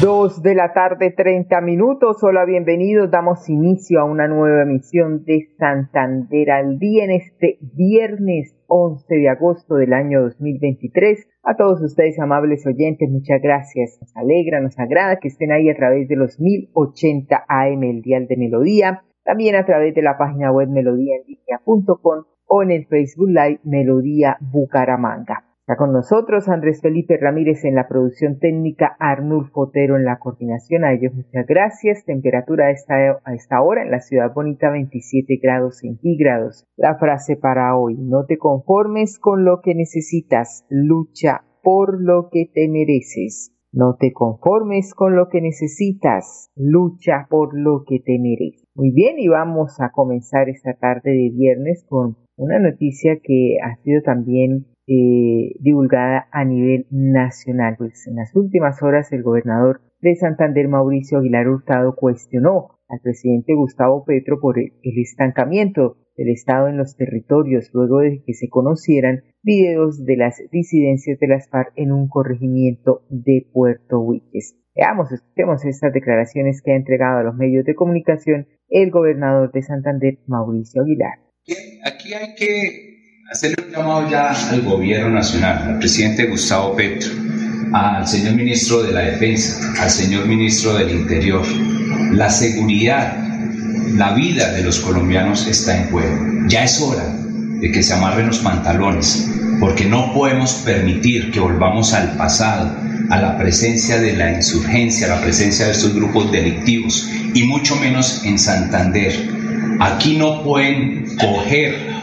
Dos de la tarde, 30 minutos. Hola, bienvenidos. Damos inicio a una nueva emisión de Santander al día en este viernes 11 de agosto del año 2023. A todos ustedes, amables oyentes, muchas gracias. Nos alegra, nos agrada que estén ahí a través de los 1080 AM, el dial de Melodía. También a través de la página web melodíaenlínea.com o en el Facebook Live Melodía Bucaramanga. Está con nosotros Andrés Felipe Ramírez en la producción técnica, Arnulfo Fotero en la coordinación. A ellos muchas gracias. Temperatura a esta, a esta hora en la ciudad bonita 27 grados centígrados. La frase para hoy, no te conformes con lo que necesitas, lucha por lo que te mereces. No te conformes con lo que necesitas, lucha por lo que te mereces. Muy bien, y vamos a comenzar esta tarde de viernes con una noticia que ha sido también eh, divulgada a nivel nacional. Pues en las últimas horas el gobernador de Santander, Mauricio Aguilar Hurtado, cuestionó al presidente Gustavo Petro por el, estancamiento del Estado en los territorios luego de que se conocieran videos de las disidencias de las FARC en un corregimiento de Puerto Huiches. Veamos, escuchemos estas declaraciones que ha entregado a los medios de comunicación el gobernador de Santander, Mauricio Aguilar. Aquí hay que hacerle un llamado ya al gobierno nacional, al presidente Gustavo Petro, al señor ministro de la Defensa, al señor ministro del Interior. La seguridad, la vida de los colombianos está en juego. Ya es hora de que se amarren los pantalones, porque no podemos permitir que volvamos al pasado, a la presencia de la insurgencia, a la presencia de estos grupos delictivos, y mucho menos en Santander. Aquí no pueden coger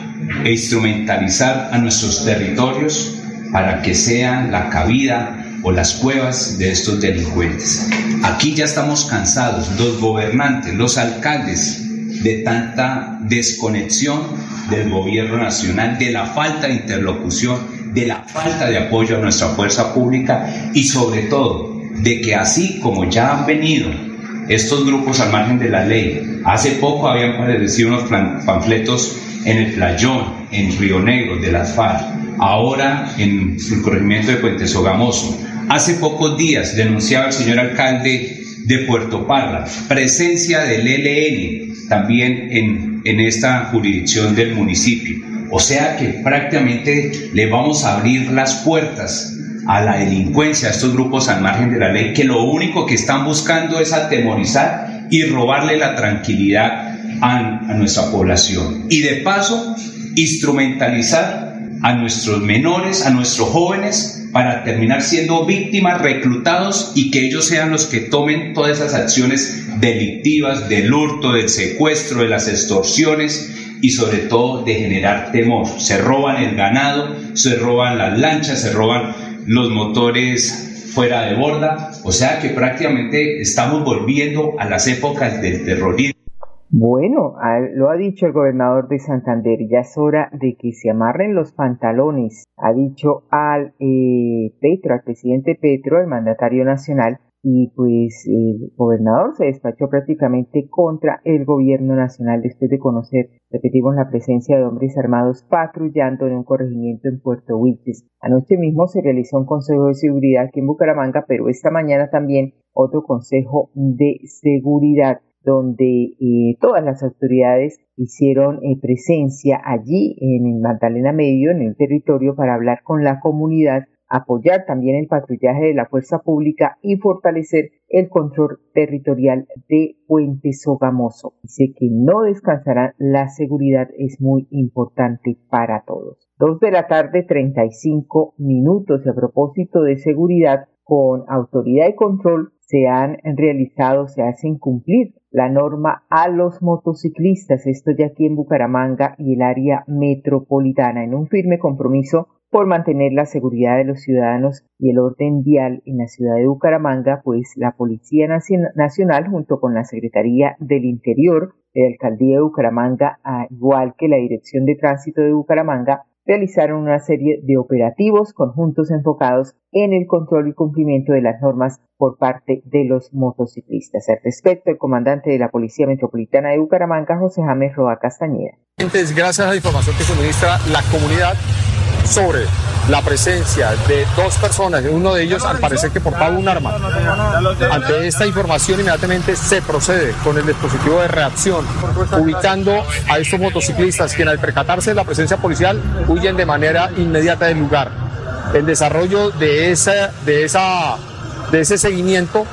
e instrumentalizar a nuestros territorios para que sean la cabida o las cuevas de estos delincuentes. Aquí ya estamos cansados, los gobernantes, los alcaldes, de tanta desconexión del gobierno nacional, de la falta de interlocución, de la falta de apoyo a nuestra fuerza pública y sobre todo de que así como ya han venido estos grupos al margen de la ley, hace poco habían aparecido unos panfletos en el Playón, en Río Negro, de las FARC, ahora en el corregimiento de Puente Sogamoso. Hace pocos días denunciaba el señor alcalde de Puerto Parra presencia del ELN también en, en esta jurisdicción del municipio. O sea que prácticamente le vamos a abrir las puertas a la delincuencia, a estos grupos al margen de la ley, que lo único que están buscando es atemorizar y robarle la tranquilidad a, nuestra población. Y de paso, instrumentalizar a nuestros menores, a nuestros jóvenes, para terminar siendo víctimas, reclutados y que ellos sean los que tomen todas esas acciones delictivas del hurto, del secuestro, de las extorsiones y sobre todo de generar temor. Se roban el ganado, se roban las lanchas, se roban los motores fuera de borda, o sea que prácticamente estamos volviendo a las épocas del terrorismo bueno, lo ha dicho el gobernador de Santander, ya es hora de que se amarren los pantalones, ha dicho al eh, Petro, al presidente Petro, el mandatario nacional, y pues el gobernador se despachó prácticamente contra el gobierno nacional después de conocer, repetimos, la presencia de hombres armados patrullando en un corregimiento en Puerto Wilches. Anoche mismo se realizó un consejo de seguridad aquí en Bucaramanga, pero esta mañana también otro consejo de seguridad donde eh, todas las autoridades hicieron eh, presencia allí en el Magdalena Medio, en el territorio, para hablar con la comunidad, apoyar también el patrullaje de la fuerza pública y fortalecer el control territorial de Puente Sogamoso. Dice que no descansará, la seguridad es muy importante para todos. Dos de la tarde, 35 minutos. Y a propósito de seguridad, con autoridad y control se han realizado, se hacen cumplir la norma a los motociclistas, esto ya aquí en Bucaramanga y el área metropolitana, en un firme compromiso por mantener la seguridad de los ciudadanos y el orden vial en la ciudad de Bucaramanga, pues la Policía Nacional junto con la Secretaría del Interior de la Alcaldía de Bucaramanga, igual que la Dirección de Tránsito de Bucaramanga, realizaron una serie de operativos conjuntos enfocados en el control y cumplimiento de las normas por parte de los motociclistas. Al respecto, el comandante de la Policía Metropolitana de Bucaramanga, José James Roa Castañeda. Gracias a la información que suministra la comunidad sobre la presencia de dos personas, uno de ellos al parecer que portaba un arma. Ante esta información inmediatamente se procede con el dispositivo de reacción, ubicando a estos motociclistas que al percatarse de la presencia policial huyen de manera inmediata del lugar. El desarrollo de, esa, de, esa, de ese seguimiento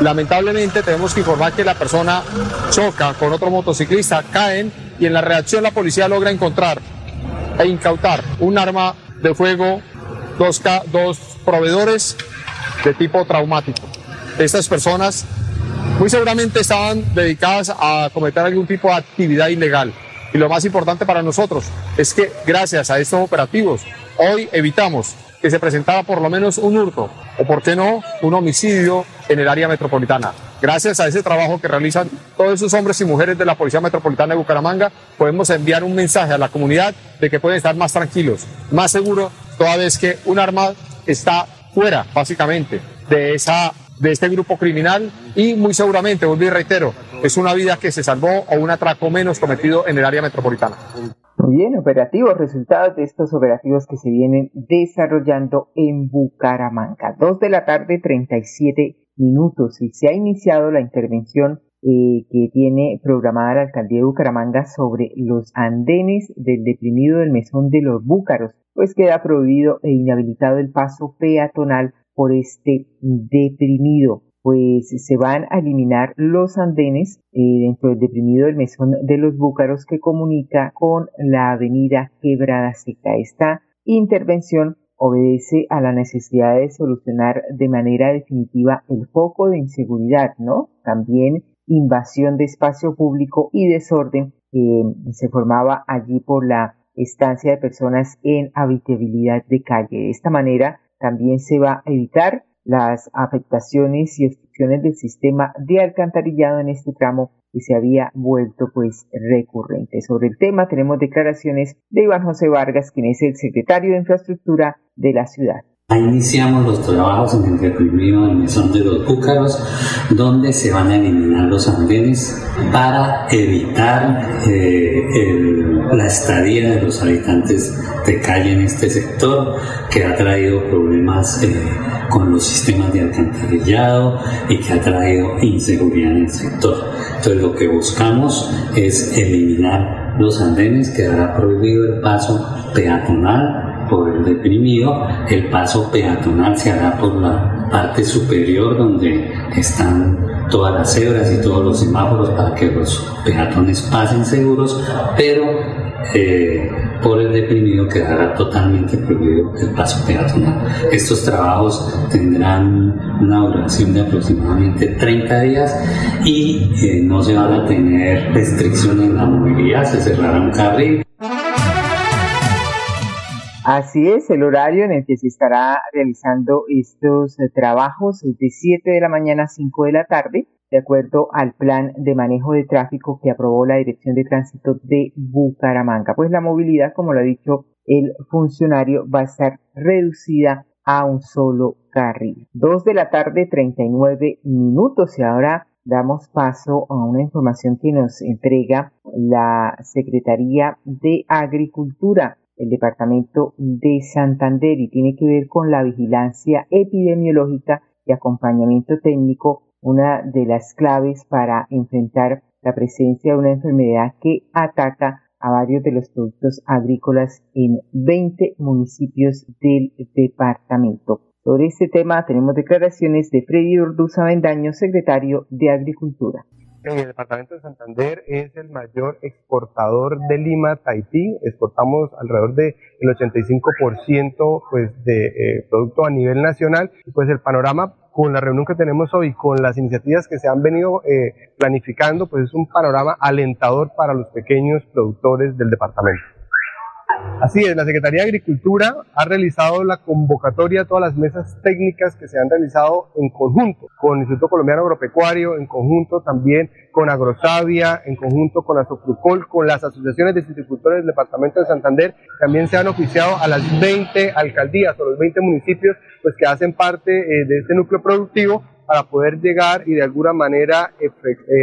Lamentablemente tenemos que informar que la persona choca con otro motociclista, caen y en la reacción la policía logra encontrar e incautar un arma de fuego, dos, dos proveedores de tipo traumático. Estas personas muy seguramente estaban dedicadas a cometer algún tipo de actividad ilegal. Y lo más importante para nosotros es que gracias a estos operativos hoy evitamos que se presentara por lo menos un hurto o, por qué no, un homicidio en el área metropolitana. Gracias a ese trabajo que realizan todos esos hombres y mujeres de la Policía Metropolitana de Bucaramanga, podemos enviar un mensaje a la comunidad de que pueden estar más tranquilos, más seguros, toda vez que un arma está fuera, básicamente, de, esa, de este grupo criminal y muy seguramente, vuelvo y reitero, es una vida que se salvó o un atraco menos cometido en el área metropolitana. Muy bien, operativos, resultados de estos operativos que se vienen desarrollando en Bucaramanga. Dos de la tarde, 37 minutos, y se ha iniciado la intervención eh, que tiene programada la alcaldía de Bucaramanga sobre los andenes del deprimido del mesón de los Búcaros, pues queda prohibido e inhabilitado el paso peatonal por este deprimido pues se van a eliminar los andenes eh, dentro del deprimido del mesón de los Búcaros que comunica con la avenida Quebrada Seca. Esta intervención obedece a la necesidad de solucionar de manera definitiva el foco de inseguridad, ¿no? También invasión de espacio público y desorden que se formaba allí por la estancia de personas en habitabilidad de calle. De esta manera también se va a evitar las afectaciones y obstrucciones del sistema de alcantarillado en este tramo que se había vuelto pues recurrente. Sobre el tema tenemos declaraciones de Iván José Vargas, quien es el secretario de Infraestructura de la ciudad. Iniciamos los trabajos en el reprimido del mesón de los Búcaros, donde se van a eliminar los andenes para evitar eh, la estadía de los habitantes de calle en este sector, que ha traído problemas eh, con los sistemas de alcantarillado y que ha traído inseguridad en el sector. Entonces lo que buscamos es eliminar los andenes, quedará prohibido el paso peatonal por el deprimido, el paso peatonal se hará por la parte superior donde están todas las cebras y todos los semáforos para que los peatones pasen seguros, pero eh, por el deprimido quedará totalmente prohibido el paso peatonal. Estos trabajos tendrán una duración de aproximadamente 30 días y eh, no se van a tener restricciones en la movilidad, se cerrará un carril. Así es, el horario en el que se estará realizando estos eh, trabajos es de 7 de la mañana a 5 de la tarde, de acuerdo al plan de manejo de tráfico que aprobó la Dirección de Tránsito de Bucaramanga. Pues la movilidad, como lo ha dicho el funcionario, va a estar reducida a un solo carril. 2 de la tarde, 39 minutos y ahora damos paso a una información que nos entrega la Secretaría de Agricultura el Departamento de Santander y tiene que ver con la vigilancia epidemiológica y acompañamiento técnico, una de las claves para enfrentar la presencia de una enfermedad que ataca a varios de los productos agrícolas en 20 municipios del departamento. Sobre este tema tenemos declaraciones de Freddy Orduza Vendaño, secretario de Agricultura el departamento de Santander es el mayor exportador de Lima Tahití. Exportamos alrededor del 85% pues, de eh, producto a nivel nacional. Pues el panorama con la reunión que tenemos hoy, con las iniciativas que se han venido eh, planificando, pues es un panorama alentador para los pequeños productores del departamento. Así es, la Secretaría de Agricultura ha realizado la convocatoria a todas las mesas técnicas que se han realizado en conjunto con el Instituto Colombiano Agropecuario, en conjunto también con Agrosavia, en conjunto con Asofrucol, con las asociaciones de citricultores del Departamento de Santander, también se han oficiado a las 20 alcaldías o los 20 municipios pues, que hacen parte eh, de este núcleo productivo para poder llegar y de alguna manera eh,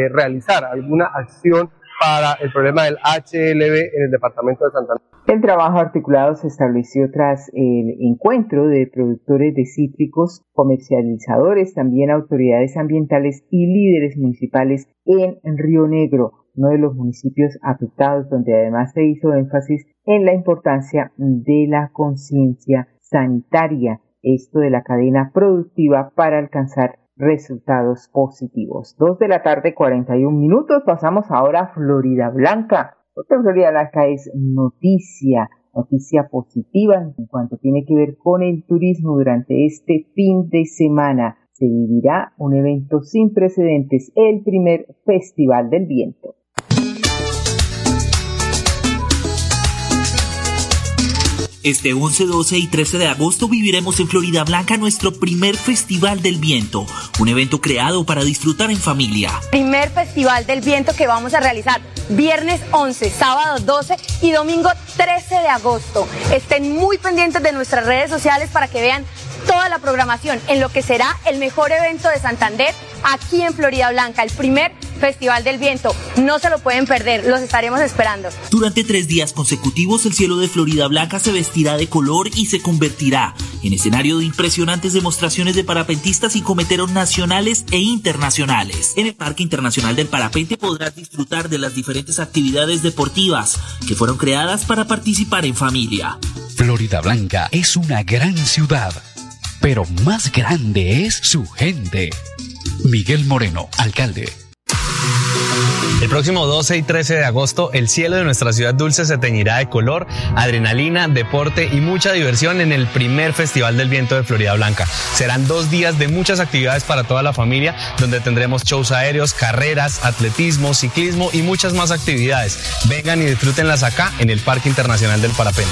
realizar alguna acción para el problema del HLB en el departamento de Santander. El trabajo articulado se estableció tras el encuentro de productores de cítricos, comercializadores, también autoridades ambientales y líderes municipales en Río Negro, uno de los municipios afectados, donde además se hizo énfasis en la importancia de la conciencia sanitaria, esto de la cadena productiva para alcanzar resultados positivos. Dos de la tarde, 41 minutos. Pasamos ahora a Florida Blanca. Porque Florida Blanca es noticia, noticia positiva en cuanto tiene que ver con el turismo durante este fin de semana. Se vivirá un evento sin precedentes, el primer Festival del Viento. Este 11, 12 y 13 de agosto viviremos en Florida Blanca nuestro primer Festival del Viento, un evento creado para disfrutar en familia. Primer Festival del Viento que vamos a realizar viernes 11, sábado 12 y domingo 13 de agosto. Estén muy pendientes de nuestras redes sociales para que vean toda la programación en lo que será el mejor evento de Santander aquí en Florida Blanca, el primer Festival del Viento. No se lo pueden perder, los estaremos esperando. Durante tres días consecutivos, el cielo de Florida Blanca se vestirá de color y se convertirá en escenario de impresionantes demostraciones de parapentistas y cometeros nacionales e internacionales. En el Parque Internacional del Parapente podrás disfrutar de las diferentes actividades deportivas que fueron creadas para participar en familia. Florida Blanca es una gran ciudad, pero más grande es su gente. Miguel Moreno, alcalde. El próximo 12 y 13 de agosto, el cielo de nuestra ciudad dulce se teñirá de color, adrenalina, deporte y mucha diversión en el primer Festival del Viento de Florida Blanca. Serán dos días de muchas actividades para toda la familia, donde tendremos shows aéreos, carreras, atletismo, ciclismo y muchas más actividades. Vengan y disfrútenlas acá en el Parque Internacional del Parapente.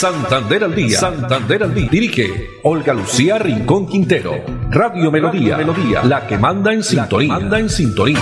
Santander al día. Santander al día. Dirige Olga Lucía Rincón Quintero. Radio Melodía. Melodía. La que manda en sintonía. Manda en sintonía.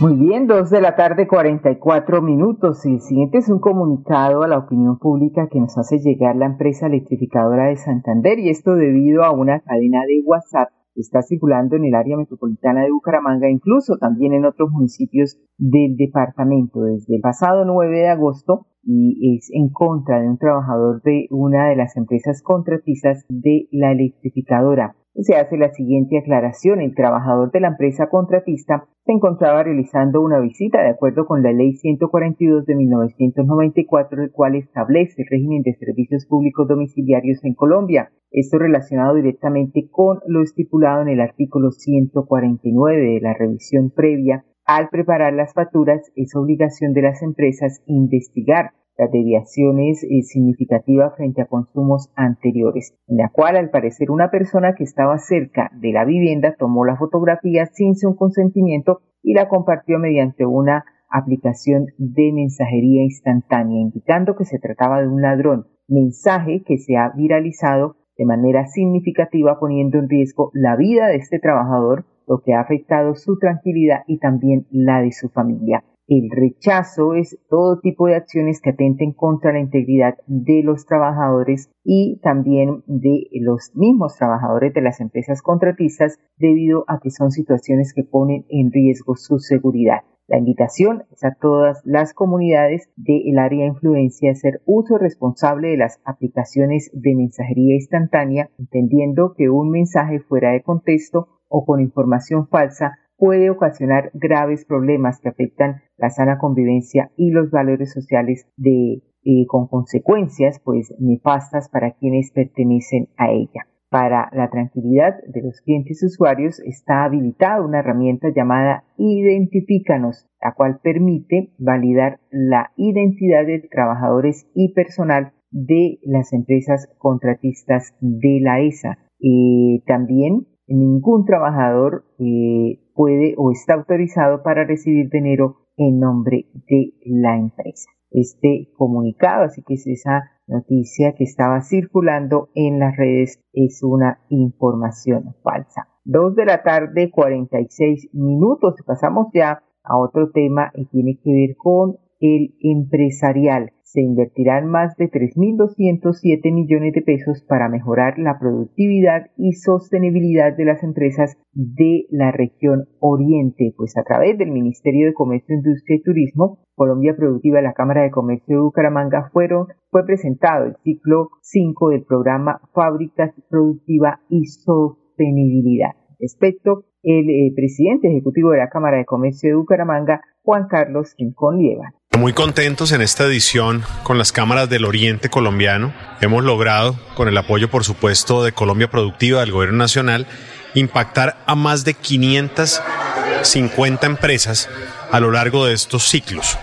Muy bien, dos de la tarde, 44 minutos. El siguiente es un comunicado a la opinión pública que nos hace llegar la empresa electrificadora de Santander y esto debido a una cadena de WhatsApp está circulando en el área metropolitana de Bucaramanga, incluso también en otros municipios del departamento. Desde el pasado 9 de agosto y es en contra de un trabajador de una de las empresas contratistas de la electrificadora se hace la siguiente aclaración. El trabajador de la empresa contratista se encontraba realizando una visita de acuerdo con la Ley 142 de 1994, el cual establece el régimen de servicios públicos domiciliarios en Colombia. Esto relacionado directamente con lo estipulado en el artículo 149 de la revisión previa. Al preparar las facturas, es obligación de las empresas investigar las deviaciones eh, significativas frente a consumos anteriores, en la cual al parecer una persona que estaba cerca de la vivienda tomó la fotografía sin su consentimiento y la compartió mediante una aplicación de mensajería instantánea, indicando que se trataba de un ladrón, mensaje que se ha viralizado de manera significativa poniendo en riesgo la vida de este trabajador, lo que ha afectado su tranquilidad y también la de su familia. El rechazo es todo tipo de acciones que atenten contra la integridad de los trabajadores y también de los mismos trabajadores de las empresas contratistas debido a que son situaciones que ponen en riesgo su seguridad. La invitación es a todas las comunidades del área de influencia a hacer uso responsable de las aplicaciones de mensajería instantánea, entendiendo que un mensaje fuera de contexto o con información falsa puede ocasionar graves problemas que afectan la sana convivencia y los valores sociales de, eh, con consecuencias pues nefastas para quienes pertenecen a ella. Para la tranquilidad de los clientes usuarios está habilitada una herramienta llamada Identifícanos, la cual permite validar la identidad de trabajadores y personal de las empresas contratistas de la ESA. y también ningún trabajador eh, puede o está autorizado para recibir dinero en nombre de la empresa. Este comunicado, así que es esa noticia que estaba circulando en las redes, es una información falsa. Dos de la tarde, 46 minutos. Pasamos ya a otro tema y tiene que ver con el empresarial se invertirán más de 3.207 millones de pesos para mejorar la productividad y sostenibilidad de las empresas de la región Oriente, pues a través del Ministerio de Comercio, Industria y Turismo, Colombia Productiva y la Cámara de Comercio de Bucaramanga fueron, fue presentado el ciclo 5 del programa Fábricas Productiva y Sostenibilidad. Respecto, el eh, presidente ejecutivo de la Cámara de Comercio de Bucaramanga, Juan Carlos Rincón Lieva. Muy contentos en esta edición con las cámaras del Oriente colombiano. Hemos logrado, con el apoyo por supuesto de Colombia Productiva, del Gobierno Nacional, impactar a más de 550 empresas a lo largo de estos ciclos.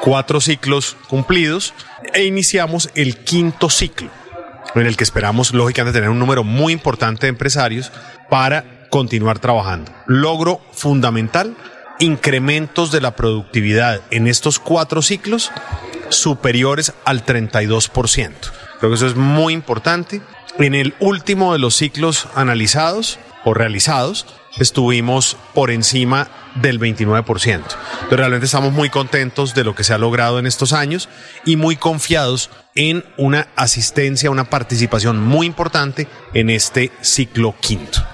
Cuatro ciclos cumplidos e iniciamos el quinto ciclo, en el que esperamos lógicamente tener un número muy importante de empresarios para continuar trabajando. Logro fundamental incrementos de la productividad en estos cuatro ciclos superiores al 32%. Creo que eso es muy importante. En el último de los ciclos analizados o realizados, estuvimos por encima del 29%. Entonces realmente estamos muy contentos de lo que se ha logrado en estos años y muy confiados en una asistencia, una participación muy importante en este ciclo quinto.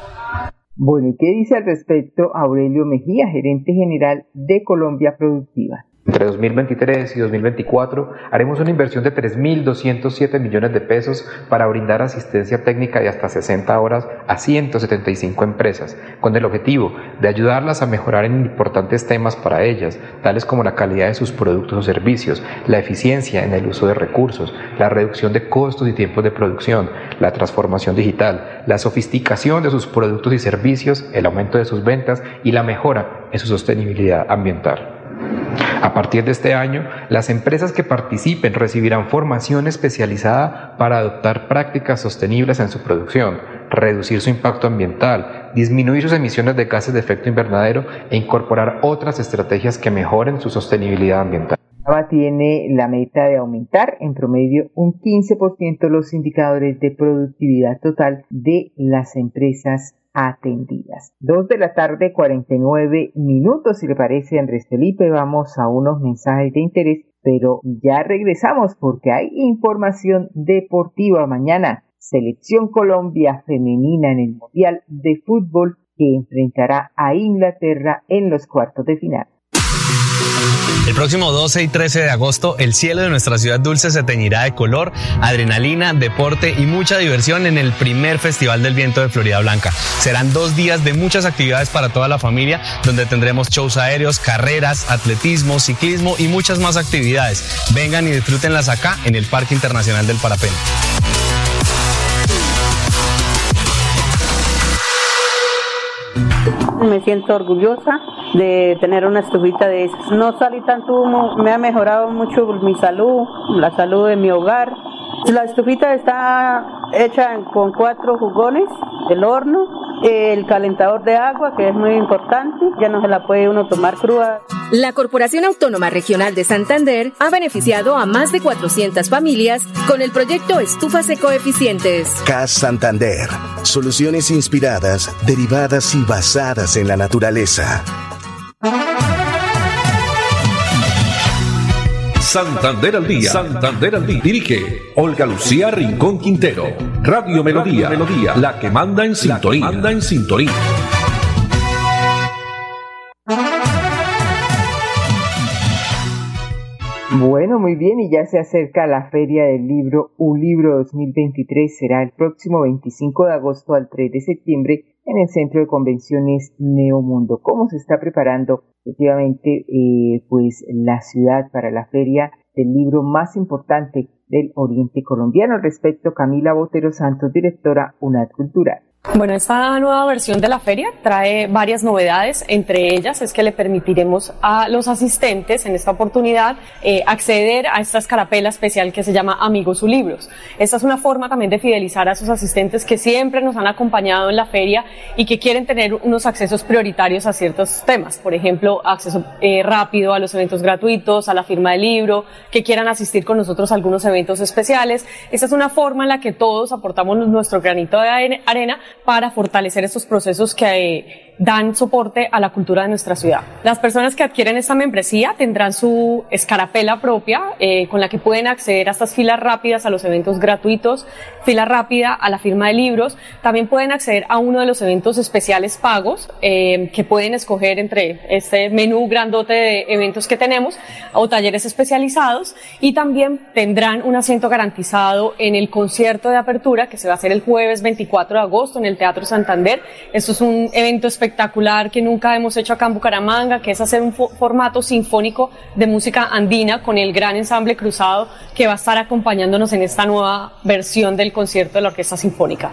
Bueno, ¿y qué dice al respecto Aurelio Mejía, gerente general de Colombia Productiva? Entre 2023 y 2024 haremos una inversión de 3.207 millones de pesos para brindar asistencia técnica de hasta 60 horas a 175 empresas, con el objetivo de ayudarlas a mejorar en importantes temas para ellas, tales como la calidad de sus productos o servicios, la eficiencia en el uso de recursos, la reducción de costos y tiempos de producción, la transformación digital, la sofisticación de sus productos y servicios, el aumento de sus ventas y la mejora en su sostenibilidad ambiental. A partir de este año, las empresas que participen recibirán formación especializada para adoptar prácticas sostenibles en su producción, reducir su impacto ambiental, disminuir sus emisiones de gases de efecto invernadero e incorporar otras estrategias que mejoren su sostenibilidad ambiental. tiene la meta de aumentar en promedio un 15% los indicadores de productividad total de las empresas atendidas. Dos de la tarde, 49 minutos. Si le parece, Andrés Felipe, vamos a unos mensajes de interés, pero ya regresamos porque hay información deportiva mañana. Selección Colombia femenina en el Mundial de Fútbol que enfrentará a Inglaterra en los cuartos de final. El próximo 12 y 13 de agosto, el cielo de nuestra ciudad dulce se teñirá de color, adrenalina, deporte y mucha diversión en el primer Festival del Viento de Florida Blanca. Serán dos días de muchas actividades para toda la familia, donde tendremos shows aéreos, carreras, atletismo, ciclismo y muchas más actividades. Vengan y disfrútenlas acá en el Parque Internacional del Parapente. Me siento orgullosa de tener una estufita de esas. No salí tanto humo, me ha mejorado mucho mi salud, la salud de mi hogar. La estufita está hecha con cuatro jugones, el horno, el calentador de agua, que es muy importante, ya no se la puede uno tomar cruda. La Corporación Autónoma Regional de Santander ha beneficiado a más de 400 familias con el proyecto Estufas Ecoeficientes. CAS Santander. Soluciones inspiradas, derivadas y basadas en la naturaleza. Santander al día. Santander al día. Dirige Olga Lucía Rincón Quintero. Radio Melodía. Melodía. La que manda en sintonía. Manda en sintonía. Bueno, muy bien, y ya se acerca la Feria del Libro, un libro 2023 será el próximo 25 de agosto al 3 de septiembre en el Centro de Convenciones Neomundo. ¿Cómo se está preparando efectivamente eh, pues la ciudad para la Feria del Libro más importante del Oriente Colombiano? Respecto, Camila Botero Santos, directora UNAD Cultural. Bueno, esta nueva versión de la feria trae varias novedades, entre ellas es que le permitiremos a los asistentes en esta oportunidad eh, acceder a esta escarapela especial que se llama Amigos su Libros. Esta es una forma también de fidelizar a sus asistentes que siempre nos han acompañado en la feria y que quieren tener unos accesos prioritarios a ciertos temas, por ejemplo, acceso eh, rápido a los eventos gratuitos, a la firma del libro, que quieran asistir con nosotros a algunos eventos especiales. Esta es una forma en la que todos aportamos nuestro granito de arena para fortalecer estos procesos que eh, dan soporte a la cultura de nuestra ciudad. Las personas que adquieren esta membresía tendrán su escarapela propia eh, con la que pueden acceder a estas filas rápidas a los eventos gratuitos, fila rápida a la firma de libros. También pueden acceder a uno de los eventos especiales pagos eh, que pueden escoger entre este menú grandote de eventos que tenemos o talleres especializados y también tendrán un asiento garantizado en el concierto de apertura que se va a hacer el jueves 24 de agosto en el Teatro Santander. Esto es un evento espectacular espectacular que nunca hemos hecho acá en Bucaramanga, que es hacer un formato sinfónico de música andina con el gran ensamble cruzado que va a estar acompañándonos en esta nueva versión del concierto de la Orquesta Sinfónica.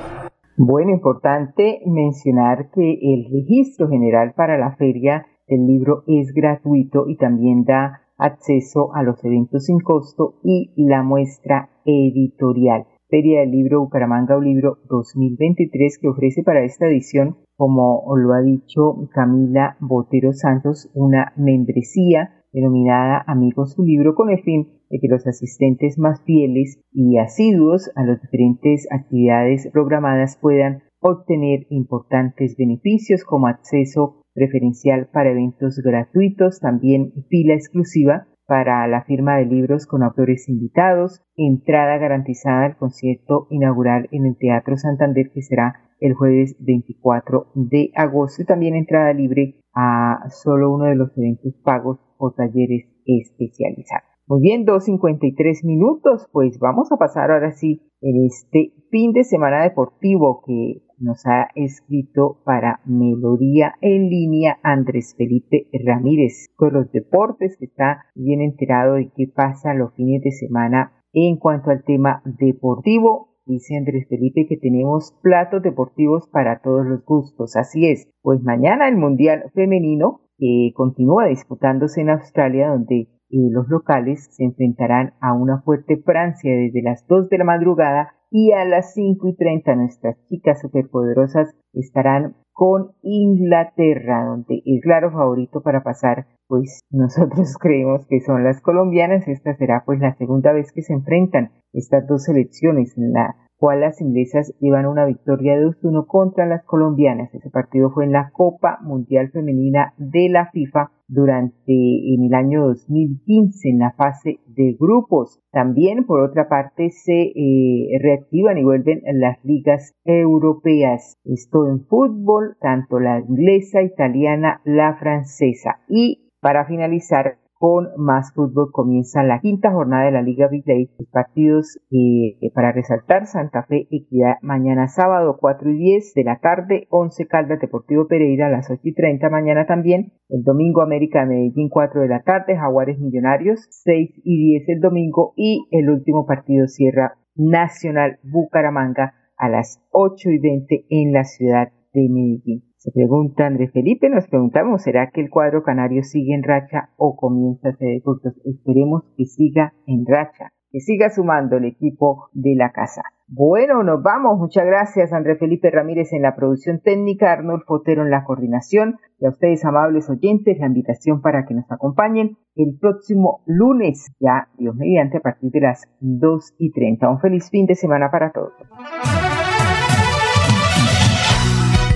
Bueno, importante mencionar que el registro general para la feria del libro es gratuito y también da acceso a los eventos sin costo y la muestra editorial. Feria del Libro Bucaramanga o Libro 2023 que ofrece para esta edición como lo ha dicho Camila Botero Santos, una membresía denominada Amigos su libro con el fin de que los asistentes más fieles y asiduos a las diferentes actividades programadas puedan obtener importantes beneficios como acceso preferencial para eventos gratuitos, también fila exclusiva para la firma de libros con autores invitados, entrada garantizada al concierto inaugural en el Teatro Santander que será el jueves 24 de agosto y también entrada libre a solo uno de los eventos pagos o talleres especializados. Muy bien, 2.53 minutos, pues vamos a pasar ahora sí en este fin de semana deportivo que nos ha escrito para Melodía en línea Andrés Felipe Ramírez. Con los deportes que está bien enterado de qué pasa los fines de semana en cuanto al tema deportivo. Dice Andrés Felipe que tenemos platos deportivos para todos los gustos. Así es, pues mañana el Mundial Femenino eh, continúa disputándose en Australia donde eh, los locales se enfrentarán a una fuerte Francia desde las 2 de la madrugada y a las 5 y 30 nuestras chicas superpoderosas estarán con Inglaterra, donde el claro favorito para pasar, pues nosotros creemos que son las colombianas. Esta será pues la segunda vez que se enfrentan estas dos selecciones, en la cual las inglesas llevan una victoria de 2-1 contra las colombianas. Ese partido fue en la Copa Mundial Femenina de la FIFA durante en el año 2015 en la fase de grupos. También por otra parte se eh, reactivan y vuelven las ligas europeas. Esto en fútbol, tanto la inglesa, italiana, la francesa. Y para finalizar con más fútbol comienza la quinta jornada de la Liga Play. Los partidos eh, para resaltar Santa Fe Equidad mañana sábado 4 y 10 de la tarde, 11 Caldas Deportivo Pereira a las 8 y 30 mañana también. El domingo América de Medellín 4 de la tarde, Jaguares Millonarios 6 y 10 el domingo y el último partido cierra Nacional Bucaramanga a las 8 y 20 en la ciudad de Medellín. Se pregunta Andrés Felipe, nos preguntamos, ¿será que el cuadro canario sigue en racha o comienza a ser cortos? Esperemos que siga en racha, que siga sumando el equipo de la casa. Bueno, nos vamos. Muchas gracias, Andrés Felipe Ramírez en la producción técnica, Arnold Fotero en la coordinación y a ustedes, amables oyentes, la invitación para que nos acompañen el próximo lunes, ya Dios mediante, a partir de las 2 y 30. Un feliz fin de semana para todos.